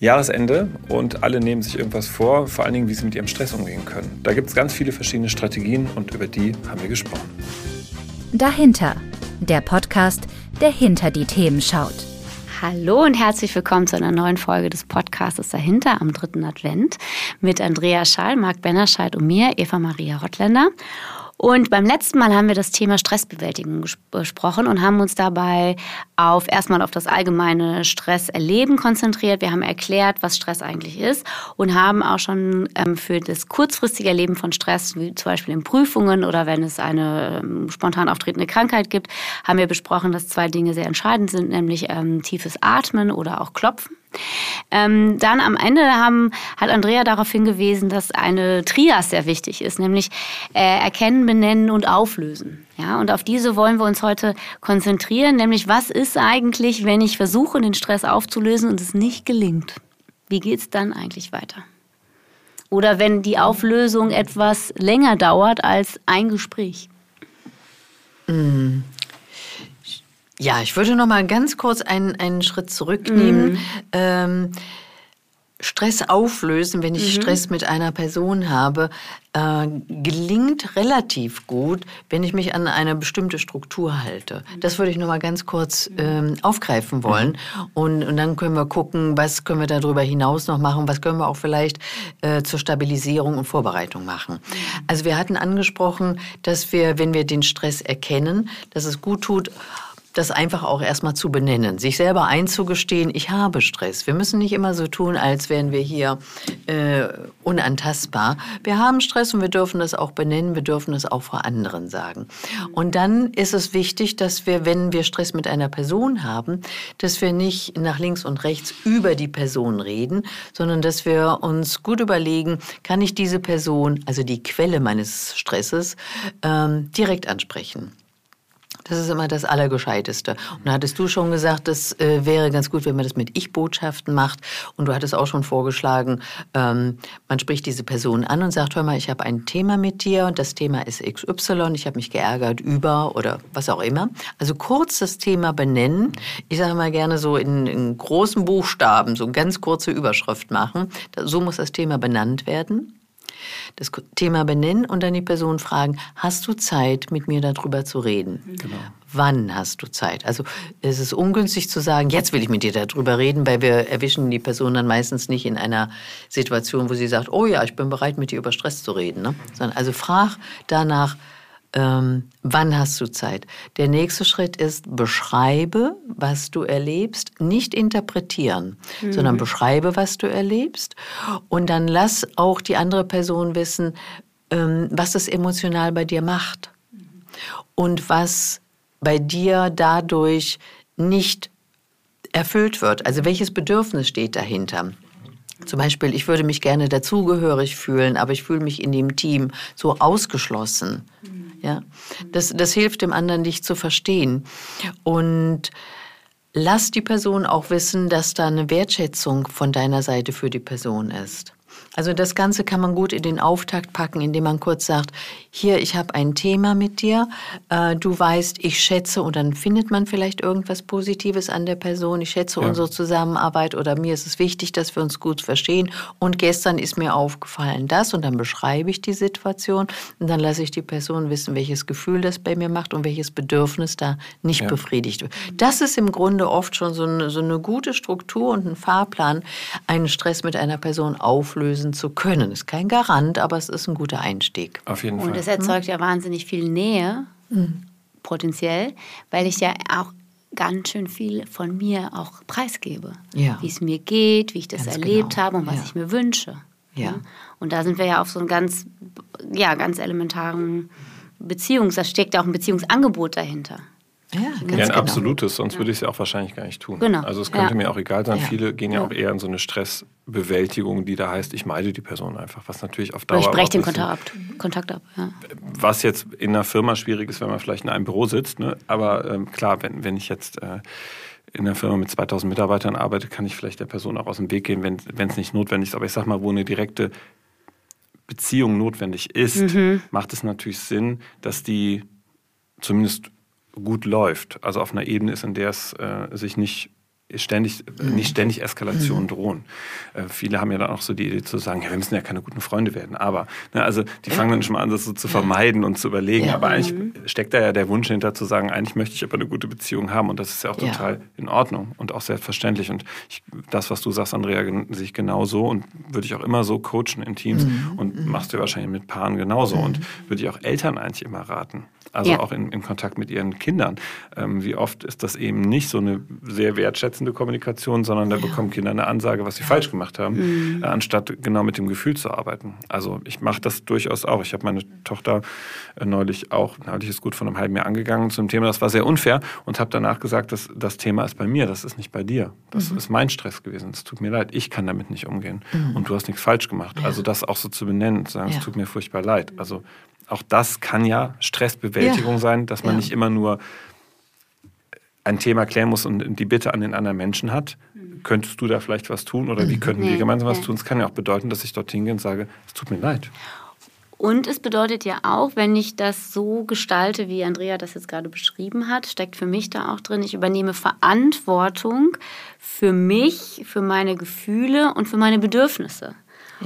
Jahresende und alle nehmen sich irgendwas vor, vor allen Dingen, wie sie mit ihrem Stress umgehen können. Da gibt es ganz viele verschiedene Strategien und über die haben wir gesprochen. Dahinter, der Podcast, der hinter die Themen schaut. Hallo und herzlich willkommen zu einer neuen Folge des Podcasts Dahinter am dritten Advent mit Andrea Schall, Marc Bennerscheid und mir, Eva Maria Rottländer. Und beim letzten Mal haben wir das Thema Stressbewältigung besprochen und haben uns dabei auf erstmal auf das allgemeine Stresserleben konzentriert. Wir haben erklärt, was Stress eigentlich ist und haben auch schon ähm, für das kurzfristige Erleben von Stress, wie zum Beispiel in Prüfungen oder wenn es eine ähm, spontan auftretende Krankheit gibt, haben wir besprochen, dass zwei Dinge sehr entscheidend sind, nämlich ähm, tiefes Atmen oder auch Klopfen. Ähm, dann am Ende haben, hat Andrea darauf hingewiesen, dass eine Trias sehr wichtig ist, nämlich äh, erkennen, benennen und auflösen. Ja, und auf diese wollen wir uns heute konzentrieren, nämlich was ist eigentlich, wenn ich versuche, den Stress aufzulösen und es nicht gelingt? Wie geht es dann eigentlich weiter? Oder wenn die Auflösung etwas länger dauert als ein Gespräch? Mm. Ja, ich würde noch mal ganz kurz einen, einen Schritt zurücknehmen. Mhm. Ähm, Stress auflösen, wenn ich mhm. Stress mit einer Person habe, äh, gelingt relativ gut, wenn ich mich an eine bestimmte Struktur halte. Das würde ich noch mal ganz kurz ähm, aufgreifen wollen. Und, und dann können wir gucken, was können wir darüber hinaus noch machen, was können wir auch vielleicht äh, zur Stabilisierung und Vorbereitung machen. Also wir hatten angesprochen, dass wir, wenn wir den Stress erkennen, dass es gut tut, das einfach auch erstmal zu benennen, sich selber einzugestehen, ich habe Stress. Wir müssen nicht immer so tun, als wären wir hier äh, unantastbar. Wir haben Stress und wir dürfen das auch benennen, wir dürfen das auch vor anderen sagen. Und dann ist es wichtig, dass wir, wenn wir Stress mit einer Person haben, dass wir nicht nach links und rechts über die Person reden, sondern dass wir uns gut überlegen, kann ich diese Person, also die Quelle meines Stresses, ähm, direkt ansprechen. Das ist immer das Allergescheiteste. Und da hattest du schon gesagt, das äh, wäre ganz gut, wenn man das mit Ich-Botschaften macht. Und du hattest auch schon vorgeschlagen, ähm, man spricht diese Person an und sagt, hör mal, ich habe ein Thema mit dir und das Thema ist XY, ich habe mich geärgert über oder was auch immer. Also kurz das Thema benennen. Ich sage mal gerne so in, in großen Buchstaben, so ganz kurze Überschrift machen. So muss das Thema benannt werden das Thema benennen und dann die Person fragen, hast du Zeit, mit mir darüber zu reden? Genau. Wann hast du Zeit? Also es ist ungünstig zu sagen, jetzt will ich mit dir darüber reden, weil wir erwischen die Person dann meistens nicht in einer Situation, wo sie sagt, oh ja, ich bin bereit, mit dir über Stress zu reden. Ne? Sondern also frag danach, ähm, wann hast du Zeit? Der nächste Schritt ist, beschreibe, was du erlebst, nicht interpretieren, mhm. sondern beschreibe, was du erlebst und dann lass auch die andere Person wissen, ähm, was das emotional bei dir macht und was bei dir dadurch nicht erfüllt wird. Also welches Bedürfnis steht dahinter? Zum Beispiel, ich würde mich gerne dazugehörig fühlen, aber ich fühle mich in dem Team so ausgeschlossen. Ja, das, das hilft dem anderen, dich zu verstehen. Und lass die Person auch wissen, dass da eine Wertschätzung von deiner Seite für die Person ist. Also das Ganze kann man gut in den Auftakt packen, indem man kurz sagt, hier, ich habe ein Thema mit dir, äh, du weißt, ich schätze und dann findet man vielleicht irgendwas Positives an der Person, ich schätze ja. unsere Zusammenarbeit oder mir ist es wichtig, dass wir uns gut verstehen und gestern ist mir aufgefallen das und dann beschreibe ich die Situation und dann lasse ich die Person wissen, welches Gefühl das bei mir macht und welches Bedürfnis da nicht ja. befriedigt wird. Das ist im Grunde oft schon so eine, so eine gute Struktur und ein Fahrplan, einen Stress mit einer Person auflösen lösen zu können. Ist kein Garant, aber es ist ein guter Einstieg. Auf jeden Fall. Und es erzeugt ja wahnsinnig viel Nähe, mhm. potenziell, weil ich ja auch ganz schön viel von mir auch preisgebe. Ja. Wie es mir geht, wie ich das ganz erlebt genau. habe und was ja. ich mir wünsche. Ja. Und da sind wir ja auf so einem ganz, ja, ganz elementaren Beziehungs, da steckt ja auch ein Beziehungsangebot dahinter. Ja, ganz ja, ein genau. absolutes, sonst würde ich es ja auch wahrscheinlich gar nicht tun. Genau. Also es könnte ja. mir auch egal sein. Ja. Viele gehen ja auch eher in so eine Stressbewältigung, die da heißt, ich meide die Person einfach, was natürlich auf Dauer. Oder ich breche den Kontakt ab. Kontakt ab. Was jetzt in einer Firma schwierig ist, wenn man vielleicht in einem Büro sitzt. Ne? Aber ähm, klar, wenn, wenn ich jetzt äh, in einer Firma mit 2000 Mitarbeitern arbeite, kann ich vielleicht der Person auch aus dem Weg gehen, wenn es nicht notwendig ist. Aber ich sag mal, wo eine direkte Beziehung notwendig ist, mhm. macht es natürlich Sinn, dass die zumindest gut läuft. Also auf einer Ebene ist, in der es äh, sich nicht ständig, nicht ständig Eskalationen drohen. Äh, viele haben ja dann auch so die Idee zu sagen, ja, wir müssen ja keine guten Freunde werden. Aber, ne, also die fangen dann schon mal an, das so zu vermeiden und zu überlegen. Ja. Aber eigentlich steckt da ja der Wunsch hinter zu sagen, eigentlich möchte ich aber eine gute Beziehung haben. Und das ist ja auch total ja. in Ordnung und auch selbstverständlich. Und ich, das, was du sagst, Andrea, sehe ich genauso und würde ich auch immer so coachen in Teams mhm. und machst du wahrscheinlich mit Paaren genauso. Mhm. Und würde ich auch Eltern eigentlich immer raten also ja. auch in, in, Kontakt mit ihren Kindern. Ähm, wie oft ist das eben nicht so eine sehr wertschätzende Kommunikation, sondern da ja. bekommen Kinder eine Ansage, was sie falsch gemacht haben, mhm. äh, anstatt genau mit dem Gefühl zu arbeiten. Also ich mache das durchaus auch. Ich habe meine Tochter äh, neulich auch, neulich ist gut von einem halben Jahr angegangen zum Thema, das war sehr unfair und habe danach gesagt, dass das Thema ist bei mir, das ist nicht bei dir. Das mhm. ist mein Stress gewesen. Es tut mir leid, ich kann damit nicht umgehen. Mhm. Und du hast nichts falsch gemacht. Ja. Also das auch so zu benennen, zu sagen, es tut mir furchtbar leid. Also auch das kann ja Stressbewältigung ja. sein, dass man ja. nicht immer nur ein Thema klären muss und die Bitte an den anderen Menschen hat. Mhm. Könntest du da vielleicht was tun oder wie mhm. könnten nee, wir gemeinsam was tun? Es kann ja auch bedeuten, dass ich dorthin gehe und sage, es tut mir leid. Und es bedeutet ja auch, wenn ich das so gestalte, wie Andrea das jetzt gerade beschrieben hat, steckt für mich da auch drin, ich übernehme Verantwortung für mich, für meine Gefühle und für meine Bedürfnisse.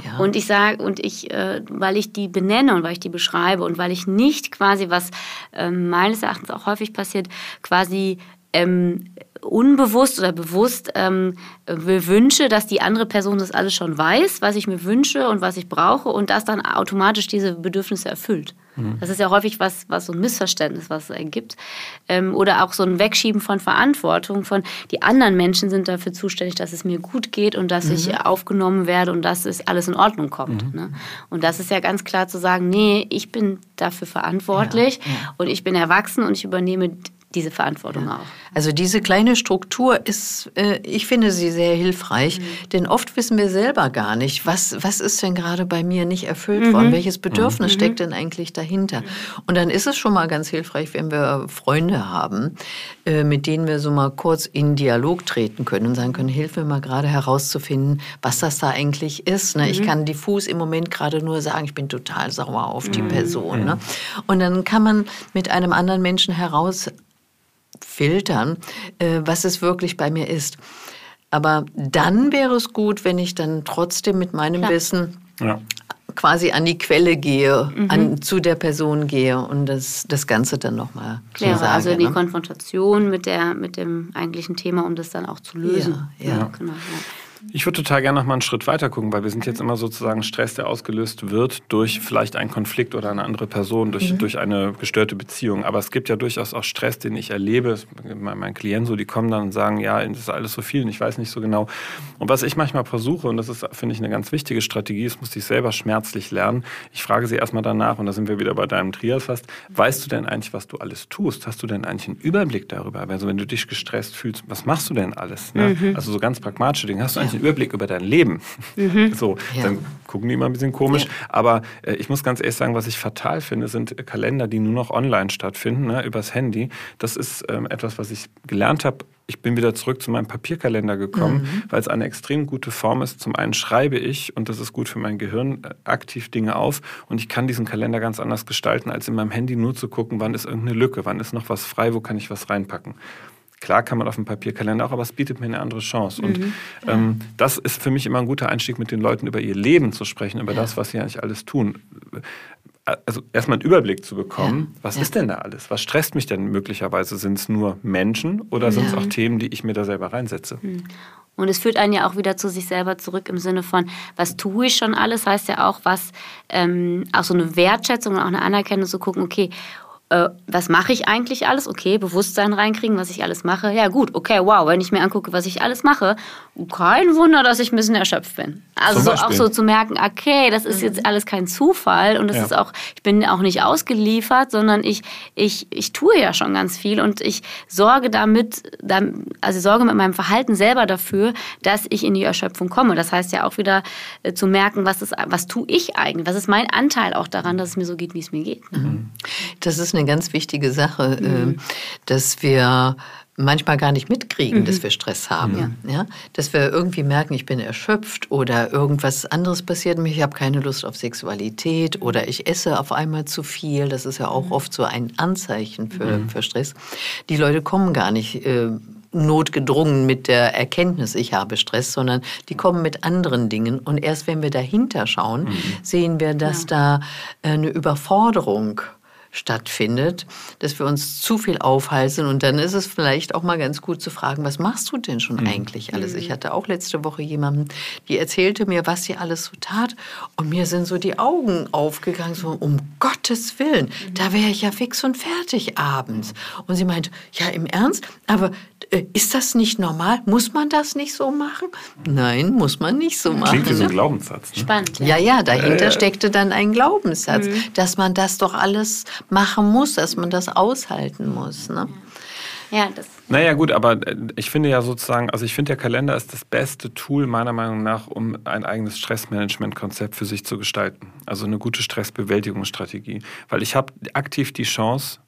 Ja. Und ich sage, und ich, äh, weil ich die benenne und weil ich die beschreibe und weil ich nicht quasi, was äh, meines Erachtens auch häufig passiert, quasi ähm, unbewusst oder bewusst ähm, wünsche, dass die andere Person das alles schon weiß, was ich mir wünsche und was ich brauche und das dann automatisch diese Bedürfnisse erfüllt. Mhm. Das ist ja häufig was, was so ein Missverständnis, was es ergibt. Ähm, oder auch so ein Wegschieben von Verantwortung, von die anderen Menschen sind dafür zuständig, dass es mir gut geht und dass mhm. ich aufgenommen werde und dass es alles in Ordnung kommt. Mhm. Ne? Und das ist ja ganz klar zu sagen, nee, ich bin dafür verantwortlich ja, ja. und ich bin erwachsen und ich übernehme diese Verantwortung ja. auch. Also diese kleine Struktur ist, äh, ich finde sie sehr hilfreich, mhm. denn oft wissen wir selber gar nicht, was, was ist denn gerade bei mir nicht erfüllt mhm. worden, welches Bedürfnis mhm. steckt denn eigentlich dahinter. Mhm. Und dann ist es schon mal ganz hilfreich, wenn wir Freunde haben, äh, mit denen wir so mal kurz in Dialog treten können und sagen können, hilf mir mal gerade herauszufinden, was das da eigentlich ist. Ne? Ich mhm. kann diffus im Moment gerade nur sagen, ich bin total sauer auf die mhm. Person. Ne? Und dann kann man mit einem anderen Menschen heraus filtern, äh, was es wirklich bei mir ist. Aber dann wäre es gut, wenn ich dann trotzdem mit meinem Klar. Wissen ja. quasi an die Quelle gehe, mhm. an, zu der Person gehe und das, das Ganze dann nochmal kläre. So also die ne? Konfrontation mit, der, mit dem eigentlichen Thema, um das dann auch zu lösen. Ja, ja. Genau, ja. Ich würde total gerne noch mal einen Schritt weiter gucken, weil wir sind jetzt immer sozusagen Stress, der ausgelöst wird durch vielleicht einen Konflikt oder eine andere Person, durch, mhm. durch eine gestörte Beziehung. Aber es gibt ja durchaus auch Stress, den ich erlebe. Mein, mein Klient so, die kommen dann und sagen, ja, das ist alles so viel und ich weiß nicht so genau. Und was ich manchmal versuche, und das ist, finde ich, eine ganz wichtige Strategie, das musste ich selber schmerzlich lernen. Ich frage sie erstmal danach, und da sind wir wieder bei deinem Trias fast, weißt du denn eigentlich, was du alles tust? Hast du denn eigentlich einen Überblick darüber? Also wenn du dich gestresst fühlst, was machst du denn alles? Ne? Mhm. Also so ganz pragmatische Dinge. Hast du eigentlich einen Überblick über dein Leben. Mhm. So, ja. dann gucken die immer ein bisschen komisch. Ja. Aber äh, ich muss ganz ehrlich sagen, was ich fatal finde, sind Kalender, die nur noch online stattfinden, ne, übers Handy. Das ist ähm, etwas, was ich gelernt habe. Ich bin wieder zurück zu meinem Papierkalender gekommen, mhm. weil es eine extrem gute Form ist. Zum einen schreibe ich, und das ist gut für mein Gehirn, äh, aktiv Dinge auf. Und ich kann diesen Kalender ganz anders gestalten, als in meinem Handy nur zu gucken, wann ist irgendeine Lücke, wann ist noch was frei, wo kann ich was reinpacken. Klar kann man auf dem Papierkalender auch, aber es bietet mir eine andere Chance. Und mhm, ja. ähm, das ist für mich immer ein guter Einstieg, mit den Leuten über ihr Leben zu sprechen, über ja. das, was sie eigentlich alles tun. Also erstmal einen Überblick zu bekommen, ja. was ist denn da alles? Was stresst mich denn möglicherweise? Sind es nur Menschen oder sind es auch Themen, die ich mir da selber reinsetze? Mhm. Und es führt einen ja auch wieder zu sich selber zurück im Sinne von, was tue ich schon alles? Heißt ja auch, was, ähm, auch so eine Wertschätzung und auch eine Anerkennung zu gucken, okay, äh, was mache ich eigentlich alles? Okay, Bewusstsein reinkriegen, was ich alles mache. Ja gut, okay, wow, wenn ich mir angucke, was ich alles mache, kein Wunder, dass ich ein bisschen erschöpft bin. Also so auch so zu merken, okay, das ist jetzt mhm. alles kein Zufall und das ja. ist auch, ich bin auch nicht ausgeliefert, sondern ich, ich, ich tue ja schon ganz viel und ich sorge damit, also sorge mit meinem Verhalten selber dafür, dass ich in die Erschöpfung komme. Das heißt ja auch wieder äh, zu merken, was, ist, was tue ich eigentlich? Was ist mein Anteil auch daran, dass es mir so geht, wie es mir geht? Ne? Das ist eine ganz wichtige Sache, mhm. Ähm, dass wir manchmal gar nicht mitkriegen, mhm. dass wir Stress haben. Ja. ja. Dass wir irgendwie merken, ich bin erschöpft oder irgendwas anderes passiert mir, ich habe keine Lust auf Sexualität oder ich esse auf einmal zu viel. Das ist ja auch mhm. oft so ein Anzeichen für, mhm. für Stress. Die Leute kommen gar nicht äh, notgedrungen mit der Erkenntnis, ich habe Stress, sondern die kommen mit anderen Dingen. Und erst wenn wir dahinter schauen, mhm. sehen wir, dass ja. da eine Überforderung stattfindet, dass wir uns zu viel aufhalsen. Und dann ist es vielleicht auch mal ganz gut zu fragen, was machst du denn schon mhm. eigentlich alles? Ich mhm. hatte auch letzte Woche jemanden, die erzählte mir, was sie alles so tat. Und mir sind so die Augen aufgegangen, so um Gottes Willen, mhm. da wäre ich ja fix und fertig abends. Und sie meinte, ja, im Ernst, aber äh, ist das nicht normal? Muss man das nicht so machen? Nein, muss man nicht so machen. Klingt wie so ein Glaubenssatz. Ne? Spannend. Ja, ja, dahinter äh, steckte dann ein Glaubenssatz, mhm. dass man das doch alles machen muss, dass man das aushalten muss. Ne? Ja, das. Naja, gut, aber äh, ich finde ja sozusagen, also ich finde, der Kalender ist das beste Tool meiner Meinung nach, um ein eigenes Stressmanagement-Konzept für sich zu gestalten. Also eine gute Stressbewältigungsstrategie. Weil ich habe aktiv die Chance,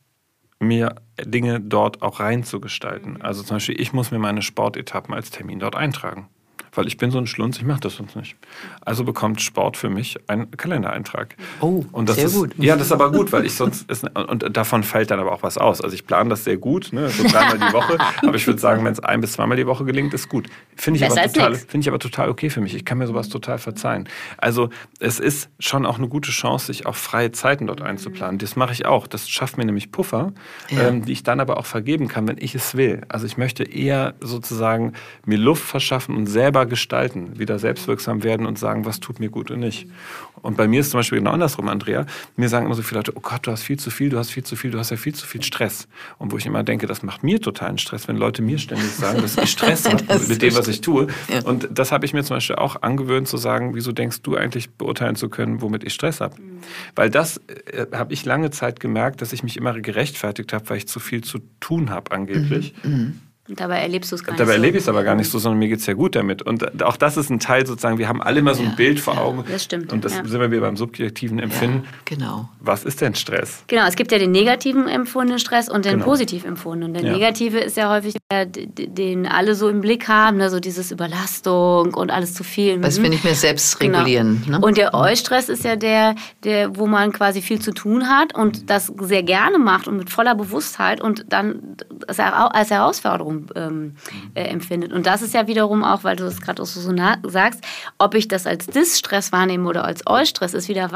mir Dinge dort auch reinzugestalten. Also zum Beispiel, ich muss mir meine Sportetappen als Termin dort eintragen weil ich bin so ein Schlunz, ich mache das sonst nicht. Also bekommt Sport für mich einen Kalendereintrag. Oh, und das sehr ist, gut. Ja, das ist aber gut, weil ich sonst ist, und davon fällt dann aber auch was aus. Also ich plane das sehr gut, ne, so dreimal die Woche. aber ich würde sagen, wenn es ein bis zweimal die Woche gelingt, ist gut. Finde ich, aber total, finde ich aber total okay für mich. Ich kann mir sowas total verzeihen. Also es ist schon auch eine gute Chance, sich auch freie Zeiten dort einzuplanen. Das mache ich auch. Das schafft mir nämlich Puffer, ja. ähm, die ich dann aber auch vergeben kann, wenn ich es will. Also ich möchte eher sozusagen mir Luft verschaffen und selber gestalten, wieder selbstwirksam werden und sagen, was tut mir gut und nicht. Und bei mir ist zum Beispiel genau andersrum, Andrea. Mir sagen immer so viele Leute, oh Gott, du hast viel zu viel, du hast viel zu viel, du hast ja viel zu viel Stress. Und wo ich immer denke, das macht mir totalen Stress, wenn Leute mir ständig sagen, dass ich Stress habe mit dem, was ich tue. Ja. Und das habe ich mir zum Beispiel auch angewöhnt zu sagen, wieso denkst du eigentlich beurteilen zu können, womit ich Stress habe? Mhm. Weil das äh, habe ich lange Zeit gemerkt, dass ich mich immer gerechtfertigt habe, weil ich zu viel zu tun habe angeblich. Mhm. Mhm. Und dabei erlebst du es gar nicht. Dabei so. erlebe ich es aber gar nicht so, sondern mir geht es ja gut damit. Und auch das ist ein Teil sozusagen, wir haben alle immer so ein ja, Bild vor Augen. das stimmt. Und das ja. sind wir wieder beim subjektiven Empfinden. Ja, genau. Was ist denn Stress? Genau, es gibt ja den negativen empfundenen Stress und den genau. positiv empfundenen. Der negative ist ja häufig der, den alle so im Blick haben, ne? so dieses Überlastung und alles zu viel. Was wir nicht mehr selbst genau. regulieren. Genau. Ne? Und der Eustress ist ja der, der, wo man quasi viel zu tun hat und das sehr gerne macht und mit voller Bewusstheit und dann als Herausforderung ähm, äh, empfindet. Und das ist ja wiederum auch, weil du das gerade auch so sagst, ob ich das als Dis-Stress wahrnehme oder als Eustress, ist wieder,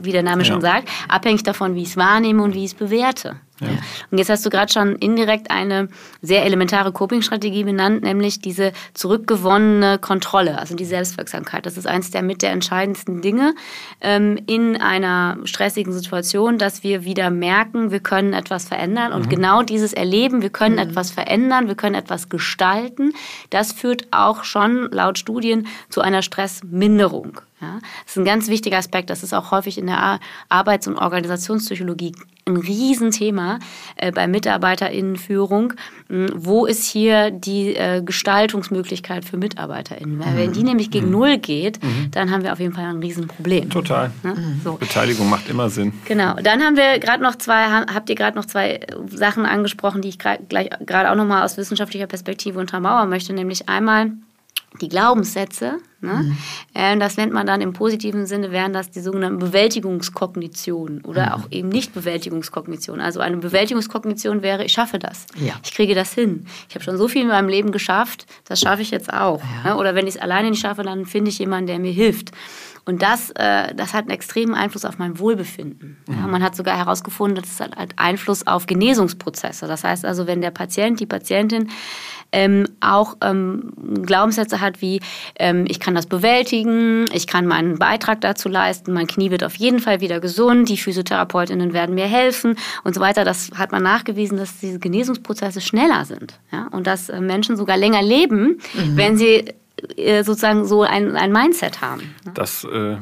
wie der Name ja. schon sagt, abhängig davon, wie ich es wahrnehme und wie ich es bewerte. Ja. Und jetzt hast du gerade schon indirekt eine sehr elementare Coping-Strategie benannt, nämlich diese zurückgewonnene Kontrolle, also die Selbstwirksamkeit. Das ist eines der mit der entscheidendsten Dinge ähm, in einer stressigen Situation, dass wir wieder merken, wir können etwas verändern. Und mhm. genau dieses Erleben, wir können mhm. etwas verändern, wir können etwas gestalten, das führt auch schon laut Studien zu einer Stressminderung. Ja, das ist ein ganz wichtiger Aspekt. Das ist auch häufig in der Arbeits- und Organisationspsychologie ein Riesenthema äh, bei Mitarbeiterinnenführung. Hm, wo ist hier die äh, Gestaltungsmöglichkeit für Mitarbeiterinnen? Weil wenn die mhm. nämlich gegen mhm. Null geht, mhm. dann haben wir auf jeden Fall ein Riesenproblem. Total. Ja? So. Beteiligung macht immer Sinn. Genau. Dann haben wir gerade noch zwei, habt ihr gerade noch zwei Sachen angesprochen, die ich gerade auch nochmal aus wissenschaftlicher Perspektive untermauern möchte, nämlich einmal die Glaubenssätze. Ne? Mhm. Äh, das nennt man dann im positiven Sinne, wären das die sogenannten Bewältigungskognitionen oder mhm. auch eben nicht Bewältigungskognition. Also eine Bewältigungskognition wäre, ich schaffe das. Ja. Ich kriege das hin. Ich habe schon so viel in meinem Leben geschafft, das schaffe ich jetzt auch. Ja. Ne? Oder wenn ich es alleine nicht schaffe, dann finde ich jemanden, der mir hilft. Und das, äh, das hat einen extremen Einfluss auf mein Wohlbefinden. Mhm. Ja, man hat sogar herausgefunden, dass es hat Einfluss auf Genesungsprozesse. Das heißt also, wenn der Patient, die Patientin ähm, auch ähm, Glaubenssätze hat wie, ähm, ich kann das bewältigen, ich kann meinen Beitrag dazu leisten, mein Knie wird auf jeden Fall wieder gesund, die Physiotherapeutinnen werden mir helfen und so weiter. Das hat man nachgewiesen, dass diese Genesungsprozesse schneller sind ja? und dass äh, Menschen sogar länger leben, mhm. wenn sie äh, sozusagen so ein, ein Mindset haben. Das äh,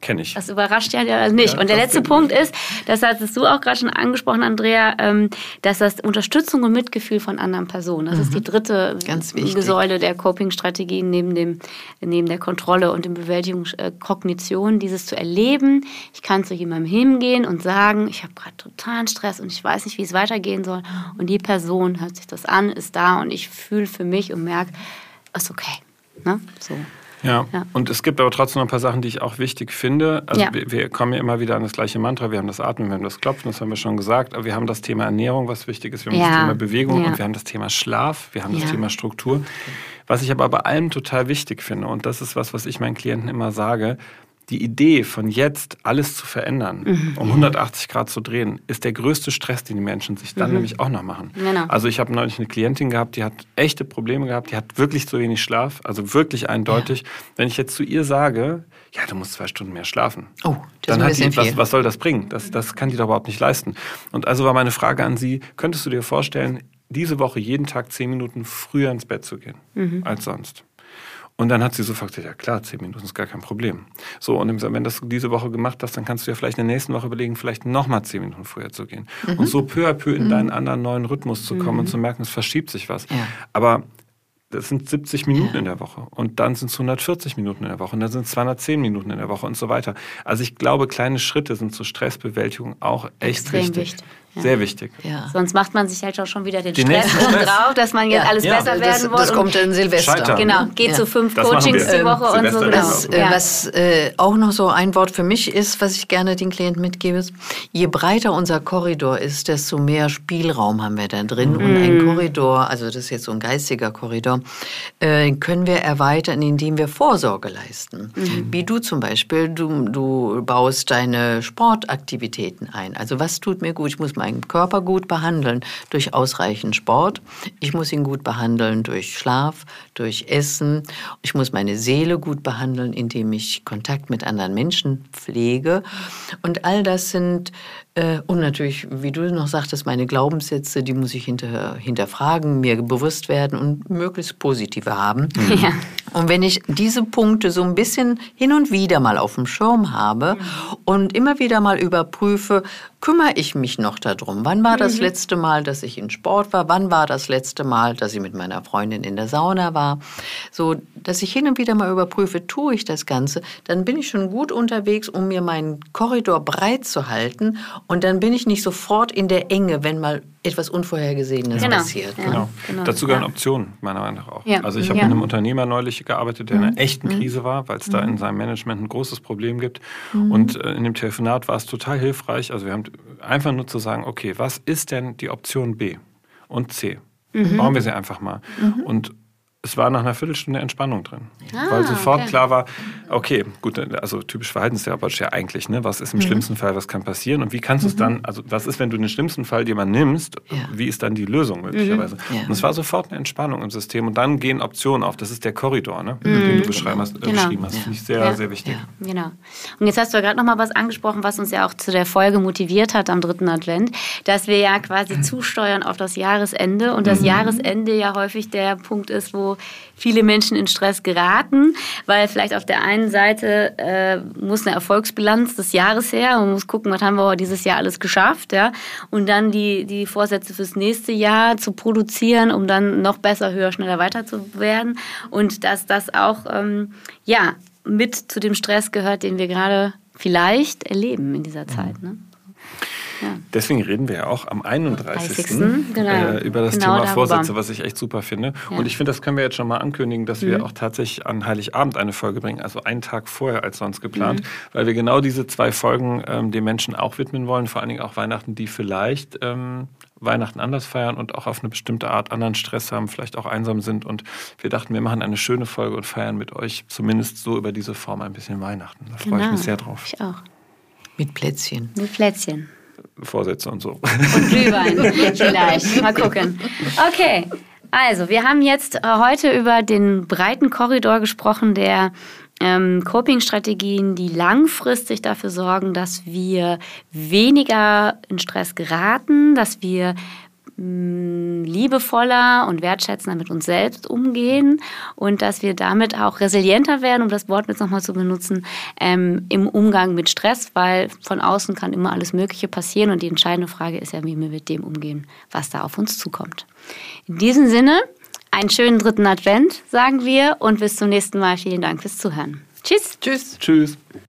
kenne ich. Das überrascht ja nicht. Ja, und der letzte Punkt ist, das hattest du auch gerade schon angesprochen, Andrea, ähm, dass das Unterstützung und Mitgefühl von anderen Personen, das mhm. ist die dritte Säule der Coping-Strategien neben, dem, neben der Kontrolle und der Bewältigungskognition, äh, dieses zu erleben. Ich kann zu jemandem hingehen und sagen, ich habe gerade totalen Stress und ich weiß nicht, wie es weitergehen soll. Und die Person hört sich das an, ist da und ich fühle für mich und merke, ist okay. Ne? So. Ja. ja. und es gibt aber trotzdem noch ein paar Sachen, die ich auch wichtig finde. Also ja. wir, wir, kommen ja immer wieder an das gleiche Mantra. Wir haben das Atmen, wir haben das Klopfen, das haben wir schon gesagt. Aber wir haben das Thema Ernährung, was wichtig ist. Wir haben ja. das Thema Bewegung und wir haben das Thema Schlaf, wir haben das Thema Struktur. Was ich aber bei allem total wichtig finde, und das ist was, was ich meinen Klienten immer sage, die Idee von jetzt alles zu verändern, mhm. um 180 Grad zu drehen, ist der größte Stress, den die Menschen sich dann mhm. nämlich auch noch machen. Genau. Also ich habe neulich eine Klientin gehabt, die hat echte Probleme gehabt, die hat wirklich zu wenig Schlaf, also wirklich eindeutig. Ja. Wenn ich jetzt zu ihr sage, ja, du musst zwei Stunden mehr schlafen, oh, dann hat die, was, was soll das bringen? Das, das kann die doch überhaupt nicht leisten. Und also war meine Frage an Sie, könntest du dir vorstellen, diese Woche jeden Tag zehn Minuten früher ins Bett zu gehen mhm. als sonst? Und dann hat sie sofort gesagt, ja klar, zehn Minuten ist gar kein Problem. So, und wenn das diese Woche gemacht hast, dann kannst du ja vielleicht in der nächsten Woche überlegen, vielleicht nochmal zehn Minuten früher zu gehen. Mhm. Und so peu à peu in mhm. deinen anderen neuen Rhythmus zu kommen mhm. und zu merken, es verschiebt sich was. Ja. Aber das sind 70 Minuten ja. in der Woche und dann sind es 140 Minuten in der Woche und dann sind es 210 Minuten in der Woche und so weiter. Also ich glaube, kleine Schritte sind zur Stressbewältigung auch echt Extrem wichtig. wichtig. Sehr wichtig. Ja. Sonst macht man sich halt auch schon wieder den, den Stress drauf, dass man jetzt ja. alles besser werden das, will. Das kommt in Silvester. Scheitern. Genau, geht zu fünf das Coachings die Woche ähm, und so. Genau. Das, äh, was äh, auch noch so ein Wort für mich ist, was ich gerne den Klienten mitgebe, ist, je breiter unser Korridor ist, desto mehr Spielraum haben wir da drin. Mhm. Und ein Korridor, also das ist jetzt so ein geistiger Korridor, äh, können wir erweitern, indem wir Vorsorge leisten. Mhm. Wie du zum Beispiel, du, du baust deine Sportaktivitäten ein. Also was tut mir gut? Ich muss meinen Körper gut behandeln durch ausreichend Sport. Ich muss ihn gut behandeln durch Schlaf, durch Essen. Ich muss meine Seele gut behandeln, indem ich Kontakt mit anderen Menschen pflege. Und all das sind äh, und natürlich, wie du noch sagtest, meine Glaubenssätze, die muss ich hinter, hinterfragen, mir bewusst werden und möglichst positive haben. Mhm. Ja. Und wenn ich diese Punkte so ein bisschen hin und wieder mal auf dem Schirm habe mhm. und immer wieder mal überprüfe, kümmere ich mich noch darum? Wann war das mhm. letzte Mal, dass ich in Sport war? Wann war das letzte Mal, dass ich mit meiner Freundin in der Sauna war? So, dass ich hin und wieder mal überprüfe, tue ich das Ganze, dann bin ich schon gut unterwegs, um mir meinen Korridor breit zu halten und dann bin ich nicht sofort in der Enge, wenn mal etwas Unvorhergesehenes genau. passiert. Ja. Genau. genau. Dazu gehören ja. Optionen, meiner Meinung nach auch. Ja. Also ich habe mit einem Unternehmer neulich gearbeitet, der in einer mhm. echten mhm. Krise war, weil es mhm. da in seinem Management ein großes Problem gibt. Mhm. Und äh, in dem Telefonat war es total hilfreich. Also wir haben einfach nur zu sagen, okay, was ist denn die Option B und C? Mhm. Bauen wir sie einfach mal. Mhm. Und es war nach einer Viertelstunde Entspannung drin. Ah, weil sofort okay. klar war, okay, gut, also typisch verhaltenstherapeutisch ja eigentlich, ne? Was ist im mhm. schlimmsten Fall, was kann passieren? Und wie kannst du es mhm. dann, also was ist, wenn du den schlimmsten Fall jemand nimmst, ja. wie ist dann die Lösung möglicherweise? Mhm. Ja. Und es war sofort eine Entspannung im System und dann gehen Optionen auf. Das ist der Korridor, ne? den du mhm. beschrieben hast. Äh, genau. beschrieben hast. Ja. Finde ich sehr, sehr wichtig. Genau. Und jetzt hast du ja gerade noch mal was angesprochen, was uns ja auch zu der Folge motiviert hat am dritten Advent, dass wir ja quasi zusteuern auf das Jahresende und das mhm. Jahresende ja häufig der Punkt ist, wo viele Menschen in Stress geraten, weil vielleicht auf der einen Seite äh, muss eine Erfolgsbilanz des Jahres her und muss gucken, was haben wir dieses Jahr alles geschafft, ja, und dann die, die Vorsätze fürs nächste Jahr zu produzieren, um dann noch besser, höher, schneller weiter zu werden und dass das auch, ähm, ja, mit zu dem Stress gehört, den wir gerade vielleicht erleben in dieser Zeit. Ne? Deswegen reden wir ja auch am 31. 30. Genau. Äh, über das genau Thema darüber. Vorsätze, was ich echt super finde. Ja. Und ich finde, das können wir jetzt schon mal ankündigen, dass mhm. wir auch tatsächlich an Heiligabend eine Folge bringen, also einen Tag vorher als sonst geplant, mhm. weil wir genau diese zwei Folgen ähm, den Menschen auch widmen wollen, vor allen Dingen auch Weihnachten, die vielleicht ähm, Weihnachten anders feiern und auch auf eine bestimmte Art anderen Stress haben, vielleicht auch einsam sind. Und wir dachten, wir machen eine schöne Folge und feiern mit euch zumindest so über diese Form ein bisschen Weihnachten. Da genau. freue ich mich sehr drauf. Ich auch. Mit Plätzchen. Mit Plätzchen. Vorsätze und so. Und Glühwein vielleicht. Mal gucken. Okay. Also, wir haben jetzt äh, heute über den breiten Korridor gesprochen der ähm, Coping-Strategien, die langfristig dafür sorgen, dass wir weniger in Stress geraten, dass wir liebevoller und wertschätzender mit uns selbst umgehen und dass wir damit auch resilienter werden, um das Wort jetzt nochmal zu benutzen, ähm, im Umgang mit Stress, weil von außen kann immer alles Mögliche passieren und die entscheidende Frage ist ja, wie wir mit dem umgehen, was da auf uns zukommt. In diesem Sinne, einen schönen dritten Advent, sagen wir, und bis zum nächsten Mal. Vielen Dank fürs Zuhören. Tschüss. Tschüss. Tschüss.